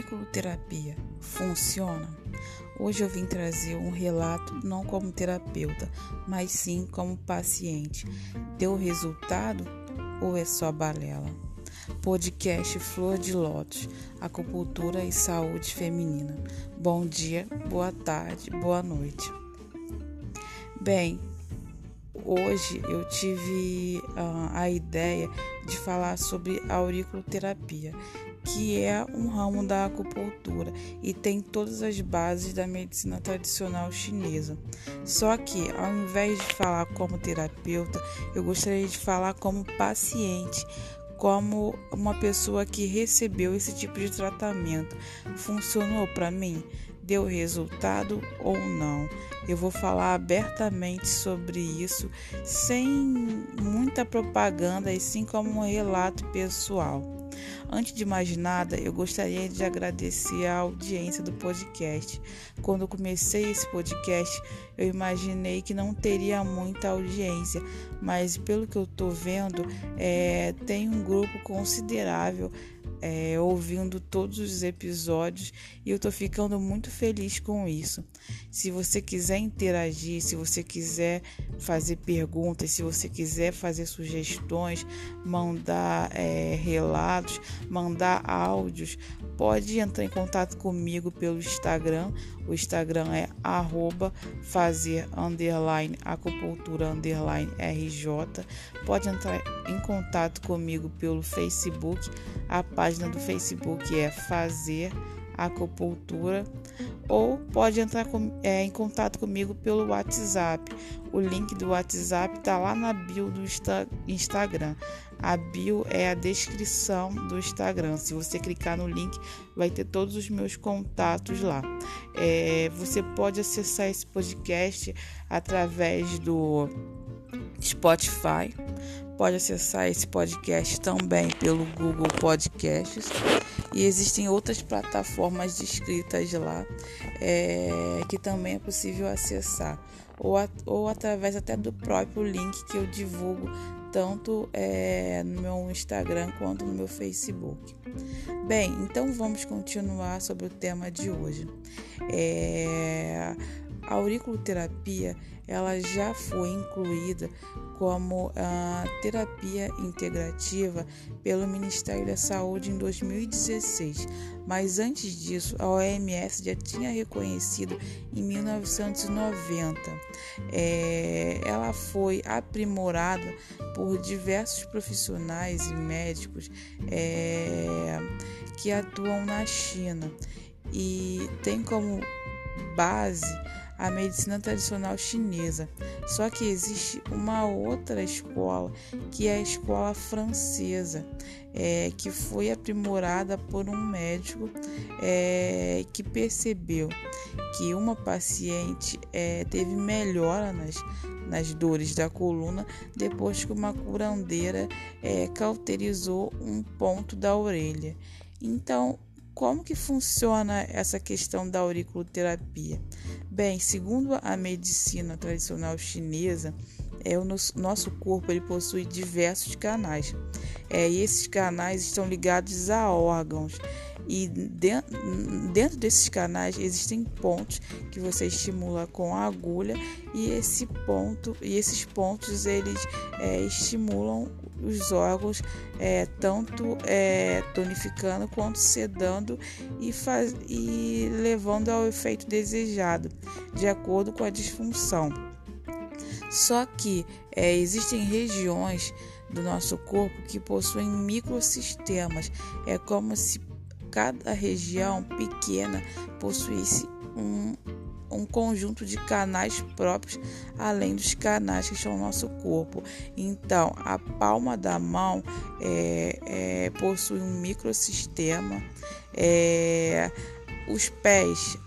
Auriculoterapia funciona? Hoje eu vim trazer um relato não como terapeuta, mas sim como paciente. Deu resultado ou é só balela? Podcast Flor de Lótus, Acupuntura e Saúde Feminina. Bom dia, boa tarde, boa noite. Bem, hoje eu tive uh, a ideia de falar sobre auriculoterapia que é um ramo da acupuntura e tem todas as bases da medicina tradicional chinesa. Só que, ao invés de falar como terapeuta, eu gostaria de falar como paciente, como uma pessoa que recebeu esse tipo de tratamento. Funcionou para mim? Deu resultado ou não? Eu vou falar abertamente sobre isso, sem muita propaganda e sim como um relato pessoal. Antes de mais nada, eu gostaria de agradecer a audiência do podcast. Quando comecei esse podcast, eu imaginei que não teria muita audiência, mas pelo que eu estou vendo, é, tem um grupo considerável é, ouvindo todos os episódios e eu estou ficando muito feliz com isso. Se você quiser interagir, se você quiser fazer perguntas, se você quiser fazer sugestões, mandar é, relatos, mandar áudios, pode entrar em contato comigo pelo Instagram. O Instagram é arroba fazer underline acupuntura underline RJ. Pode entrar em contato comigo pelo Facebook. A página do Facebook é fazer acupuntura ou pode entrar com, é, em contato comigo pelo WhatsApp. O link do WhatsApp está lá na bio do Instagram. A bio é a descrição do Instagram. Se você clicar no link, vai ter todos os meus contatos lá. É, você pode acessar esse podcast através do Spotify. Pode acessar esse podcast também pelo Google Podcasts e existem outras plataformas descritas lá é, que também é possível acessar ou, a, ou através até do próprio link que eu divulgo tanto é, no meu Instagram quanto no meu Facebook. Bem, então vamos continuar sobre o tema de hoje. É, a auriculoterapia ela já foi incluída como a terapia integrativa pelo Ministério da Saúde em 2016, mas antes disso a OMS já tinha reconhecido em 1990. É, ela foi aprimorada por diversos profissionais e médicos é, que atuam na China e tem como base a medicina tradicional chinesa. Só que existe uma outra escola, que é a escola francesa, é, que foi aprimorada por um médico é, que percebeu que uma paciente é, teve melhora nas, nas dores da coluna depois que uma curandeira é, cauterizou um ponto da orelha. Então, como que funciona essa questão da auriculoterapia? Bem, segundo a medicina tradicional chinesa, é, o nosso corpo ele possui diversos canais. É, e esses canais estão ligados a órgãos. E dentro, dentro desses canais existem pontos que você estimula com a agulha e esse ponto e esses pontos eles é, estimulam os órgãos, é, tanto é, tonificando quanto sedando e, faz, e levando ao efeito desejado, de acordo com a disfunção. Só que é, existem regiões do nosso corpo que possuem microsistemas. É como se cada região pequena possuísse um, um conjunto de canais próprios, além dos canais que estão no nosso corpo. Então, a palma da mão é, é, possui um microsistema, é, os pés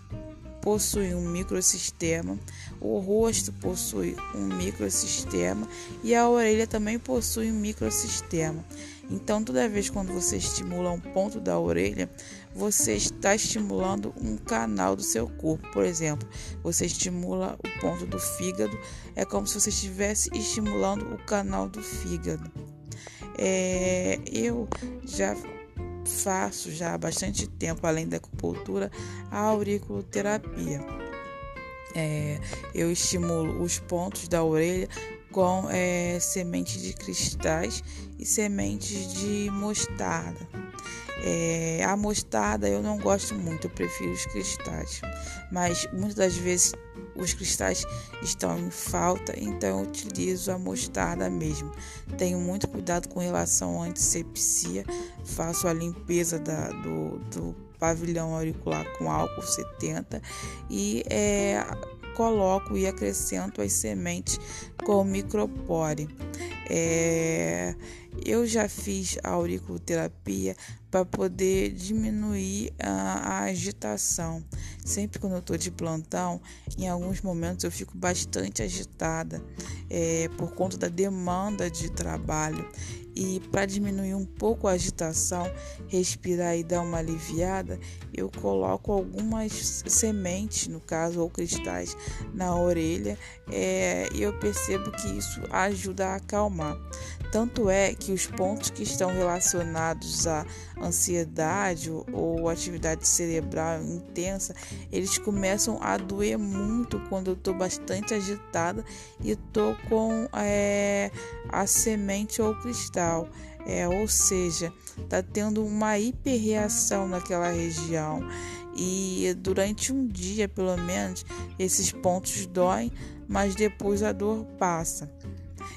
possuem um microsistema, o rosto possui um microsistema e a orelha também possui um microsistema. Então, toda vez quando você estimula um ponto da orelha, você está estimulando um canal do seu corpo. Por exemplo, você estimula o ponto do fígado, é como se você estivesse estimulando o canal do fígado. É, eu já faço já há bastante tempo, além da acupuntura, a auriculoterapia. É, eu estimulo os pontos da orelha com é, sementes de cristais e sementes de mostarda. É, a mostarda eu não gosto muito, eu prefiro os cristais, mas muitas das vezes os cristais estão em falta, então eu utilizo a mostarda mesmo. Tenho muito cuidado com relação à antisepsia, faço a limpeza da, do, do pavilhão auricular com álcool 70 e é, coloco e acrescento as sementes com micropore. É, eu já fiz a auriculoterapia para poder diminuir a, a, agitação. Sempre quando eu estou de plantão, em alguns momentos eu fico bastante agitada é, por conta da demanda de trabalho. E para diminuir um pouco a agitação, respirar e dar uma aliviada, eu coloco algumas sementes, no caso, ou cristais, na orelha é, e eu percebo que isso ajuda a acalmar. Tanto é que os pontos que estão relacionados à ansiedade ou atividade cerebral intensa, eles começam a doer muito quando eu estou bastante agitada e estou com é, a semente ou cristal. É, ou seja, está tendo uma hiperreação naquela região e durante um dia, pelo menos, esses pontos doem, mas depois a dor passa.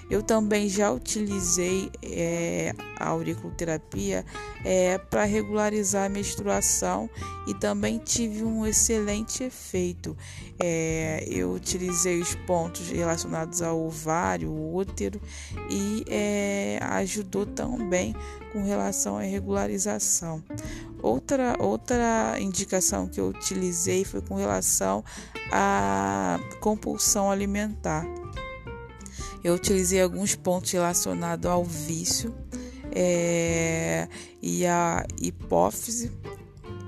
Eu também já utilizei é, a auriculoterapia é, para regularizar a menstruação e também tive um excelente efeito. É, eu utilizei os pontos relacionados ao ovário, útero e é, ajudou também com relação à regularização. Outra, outra indicação que eu utilizei foi com relação à compulsão alimentar. Eu utilizei alguns pontos relacionados ao vício é, e a hipófise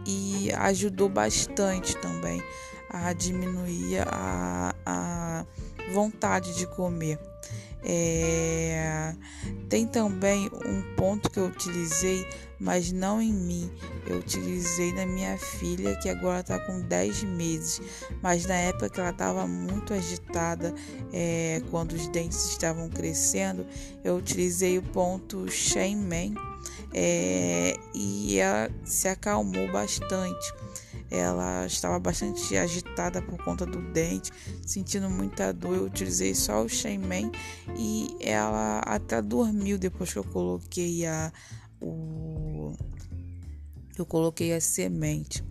e ajudou bastante também a diminuir a, a vontade de comer. É, tem também um ponto que eu utilizei, mas não em mim. Eu utilizei na minha filha, que agora está com 10 meses. Mas na época que ela estava muito agitada, é, quando os dentes estavam crescendo, eu utilizei o ponto Shenmen é, e ela se acalmou bastante. Ela estava bastante agitada por conta do dente, sentindo muita dor. Eu utilizei só o Shenmen e ela até dormiu depois que eu coloquei a o eu coloquei a semente.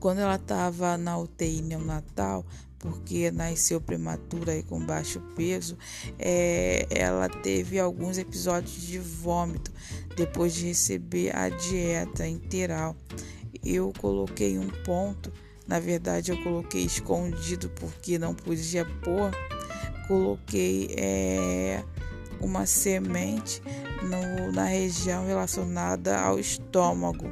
Quando ela estava na UTI neonatal, porque nasceu prematura e com baixo peso, é, ela teve alguns episódios de vômito depois de receber a dieta integral eu coloquei um ponto, na verdade eu coloquei escondido porque não podia pôr, coloquei é, uma semente no, na região relacionada ao estômago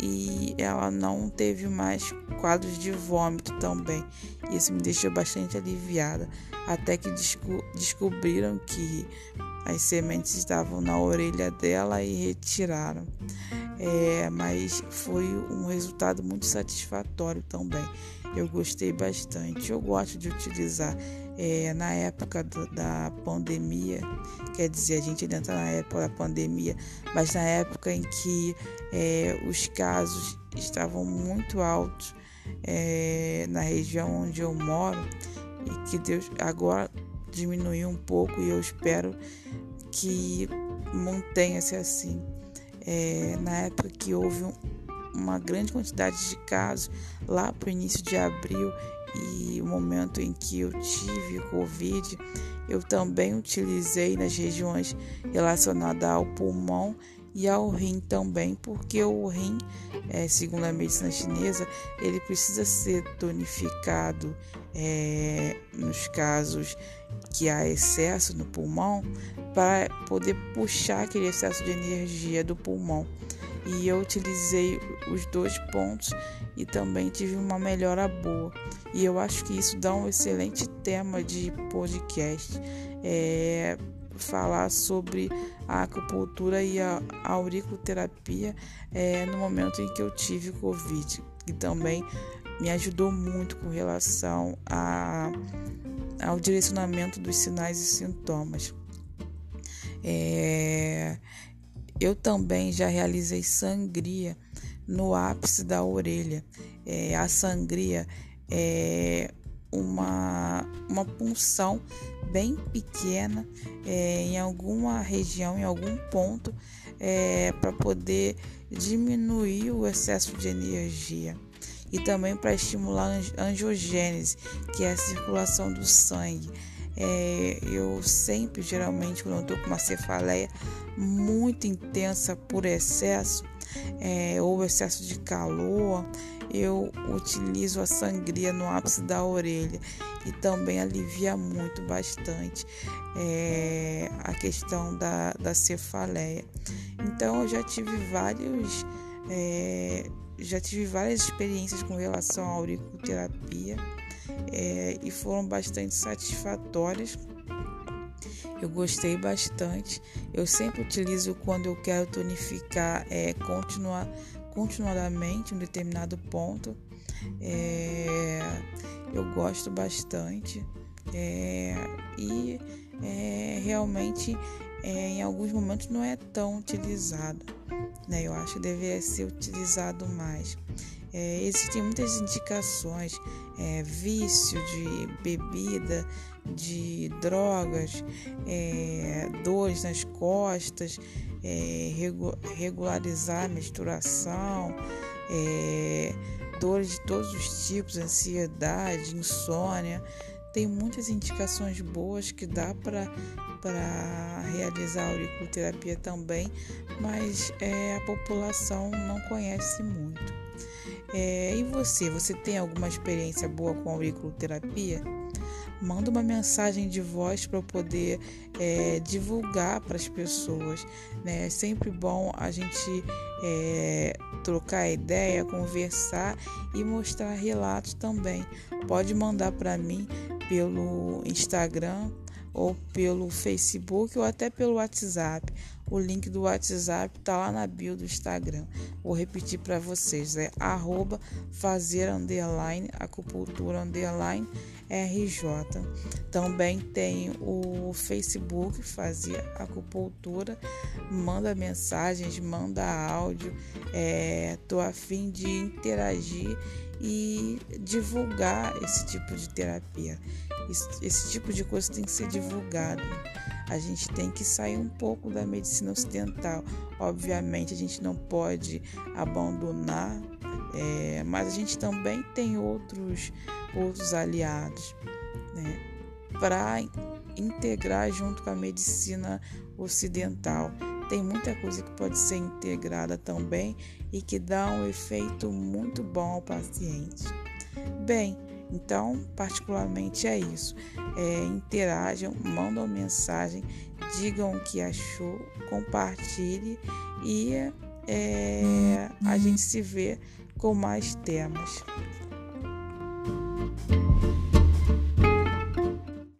e ela não teve mais quadros de vômito também. Isso me deixou bastante aliviada, até que desco descobriram que as sementes estavam na orelha dela e retiraram é, mas foi um resultado muito satisfatório também. Eu gostei bastante. Eu gosto de utilizar é, na época do, da pandemia, quer dizer, a gente ainda está na época da pandemia, mas na época em que é, os casos estavam muito altos é, na região onde eu moro e que Deus agora diminuiu um pouco e eu espero que mantenha-se assim. É, na época que houve um, uma grande quantidade de casos, lá para o início de abril e o momento em que eu tive Covid, eu também utilizei nas regiões relacionadas ao pulmão e ao rim também, porque o rim, é, segundo a medicina chinesa, ele precisa ser tonificado é, nos casos que há excesso no pulmão para poder puxar aquele excesso de energia do pulmão. E eu utilizei os dois pontos e também tive uma melhora boa. E eu acho que isso dá um excelente tema de podcast. É, falar sobre a acupuntura e a auriculoterapia é, no momento em que eu tive Covid. E também me ajudou muito com relação a, ao direcionamento dos sinais e sintomas. É, eu também já realizei sangria no ápice da orelha. É, a sangria é uma, uma punção bem pequena é, em alguma região, em algum ponto, é, para poder diminuir o excesso de energia e também para estimular a angiogênese, que é a circulação do sangue. É, eu sempre, geralmente, quando eu estou com uma cefaleia muito intensa por excesso, é, ou excesso de calor, eu utilizo a sangria no ápice da orelha e também alivia muito, bastante é, a questão da, da cefaleia. Então eu já tive vários. É, já tive várias experiências com relação à auriculoterapia é, e foram bastante satisfatórias. Eu gostei bastante. Eu sempre utilizo quando eu quero tonificar, é, continuar, continuadamente um determinado ponto. É, eu gosto bastante é, e é, realmente é, em alguns momentos não é tão utilizado. Né? Eu acho que deveria ser utilizado mais. É, existem muitas indicações, é, vício de bebida, de drogas, é, dores nas costas, é, regularizar a menstruação, é, dores de todos os tipos, ansiedade, insônia. Tem muitas indicações boas que dá para para realizar auriculoterapia também, mas é, a população não conhece muito. É, e você, você tem alguma experiência boa com auriculoterapia? Manda uma mensagem de voz para poder é, divulgar para as pessoas. Né? É sempre bom a gente é, trocar ideia, conversar e mostrar relatos também. Pode mandar para mim pelo Instagram ou pelo Facebook ou até pelo WhatsApp. O link do WhatsApp está lá na bio do Instagram. Vou repetir para vocês: é arroba fazer underline acupuntura underline RJ. Também tem o Facebook Fazer Acupuntura. Manda mensagens, manda áudio. É, a fim de interagir e divulgar esse tipo de terapia. Esse, esse tipo de coisa tem que ser divulgado. A gente tem que sair um pouco da medicina ocidental. Obviamente, a gente não pode abandonar, é, mas a gente também tem outros, outros aliados né, para integrar junto com a medicina ocidental. Tem muita coisa que pode ser integrada também e que dá um efeito muito bom ao paciente. Bem, então, particularmente é isso. É, interajam, mandam mensagem, digam o que achou, compartilhe e é, a gente se vê com mais temas.